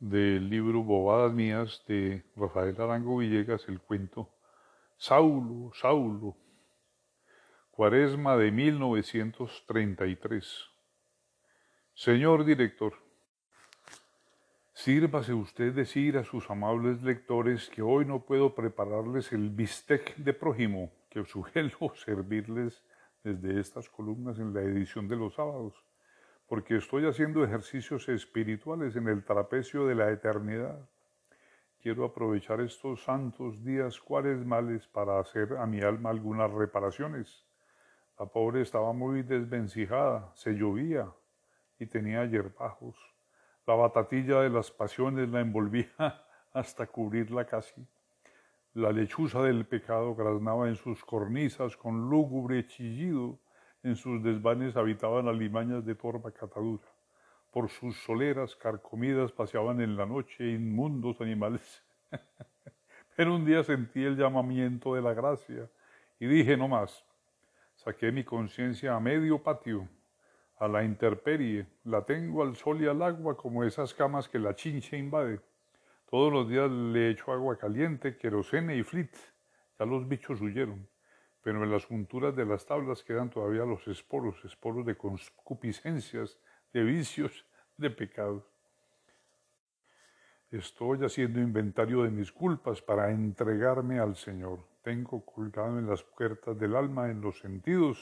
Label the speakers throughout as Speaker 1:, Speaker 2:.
Speaker 1: del libro Bobadas Mías de Rafael Arango Villegas, el cuento Saulo, Saulo, Cuaresma de 1933. Señor director, sírvase usted decir a sus amables lectores que hoy no puedo prepararles el bistec de prójimo que suelo servirles desde estas columnas en la edición de los sábados porque estoy haciendo ejercicios espirituales en el trapecio de la eternidad. Quiero aprovechar estos santos días males para hacer a mi alma algunas reparaciones. La pobre estaba muy desvencijada, se llovía y tenía yerbajos. La batatilla de las pasiones la envolvía hasta cubrirla casi. La lechuza del pecado graznaba en sus cornisas con lúgubre chillido en sus desvanes habitaban alimañas de torva catadura. Por sus soleras carcomidas paseaban en la noche inmundos animales. Pero un día sentí el llamamiento de la gracia y dije no más. Saqué mi conciencia a medio patio, a la intemperie, la tengo al sol y al agua como esas camas que la chinche invade. Todos los días le echo agua caliente, querosene y flit. Ya los bichos huyeron pero en las junturas de las tablas quedan todavía los esporos, esporos de concupiscencias, de vicios, de pecados. Estoy haciendo inventario de mis culpas para entregarme al Señor. Tengo colgado en las puertas del alma, en los sentidos,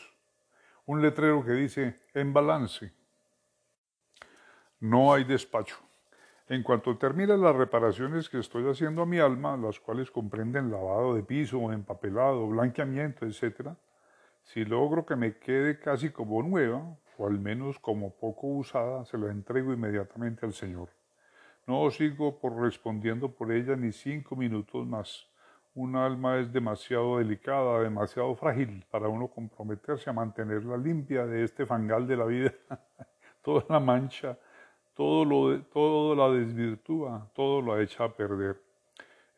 Speaker 1: un letrero que dice en balance. No hay despacho. En cuanto termine las reparaciones que estoy haciendo a mi alma, las cuales comprenden lavado de piso, empapelado, blanqueamiento, etc., si logro que me quede casi como nueva, o al menos como poco usada, se la entrego inmediatamente al Señor. No sigo por respondiendo por ella ni cinco minutos más. Un alma es demasiado delicada, demasiado frágil para uno comprometerse a mantenerla limpia de este fangal de la vida. Toda la mancha todo, lo, todo la desvirtúa, todo lo echa a perder.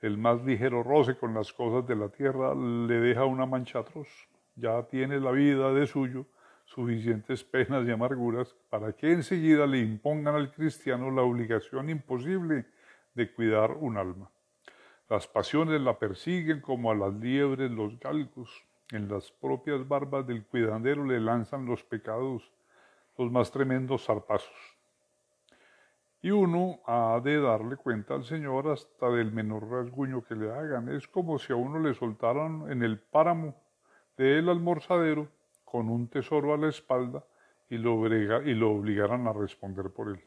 Speaker 1: El más ligero roce con las cosas de la tierra le deja una mancha atroz. Ya tiene la vida de suyo suficientes penas y amarguras para que enseguida le impongan al cristiano la obligación imposible de cuidar un alma. Las pasiones la persiguen como a las liebres los galgos. En las propias barbas del cuidandero le lanzan los pecados, los más tremendos zarpazos y uno ha de darle cuenta al Señor hasta del menor rasguño que le hagan. Es como si a uno le soltaran en el páramo del almorzadero con un tesoro a la espalda y lo, y lo obligaran a responder por él.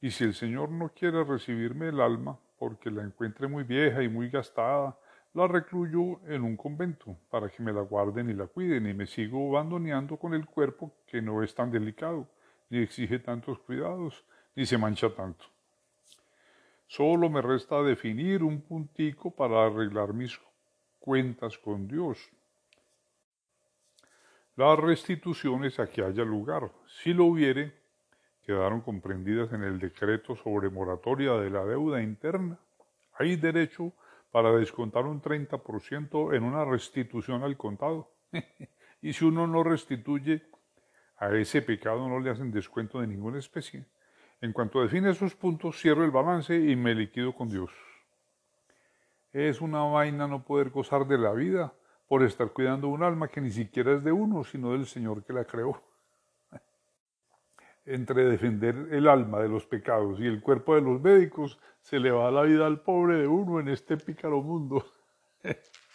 Speaker 1: Y si el Señor no quiere recibirme el alma, porque la encuentre muy vieja y muy gastada, la recluyo en un convento para que me la guarden y la cuiden y me sigo abandoneando con el cuerpo que no es tan delicado ni exige tantos cuidados ni se mancha tanto. Solo me resta definir un puntico para arreglar mis cuentas con Dios. Las restituciones a que haya lugar, si lo hubiere, quedaron comprendidas en el decreto sobre moratoria de la deuda interna. Hay derecho para descontar un 30% en una restitución al contado. y si uno no restituye, a ese pecado no le hacen descuento de ninguna especie. En cuanto define esos puntos, cierro el balance y me liquido con Dios. Es una vaina no poder gozar de la vida por estar cuidando un alma que ni siquiera es de uno, sino del Señor que la creó. Entre defender el alma de los pecados y el cuerpo de los médicos, se le va la vida al pobre de uno en este pícaro mundo.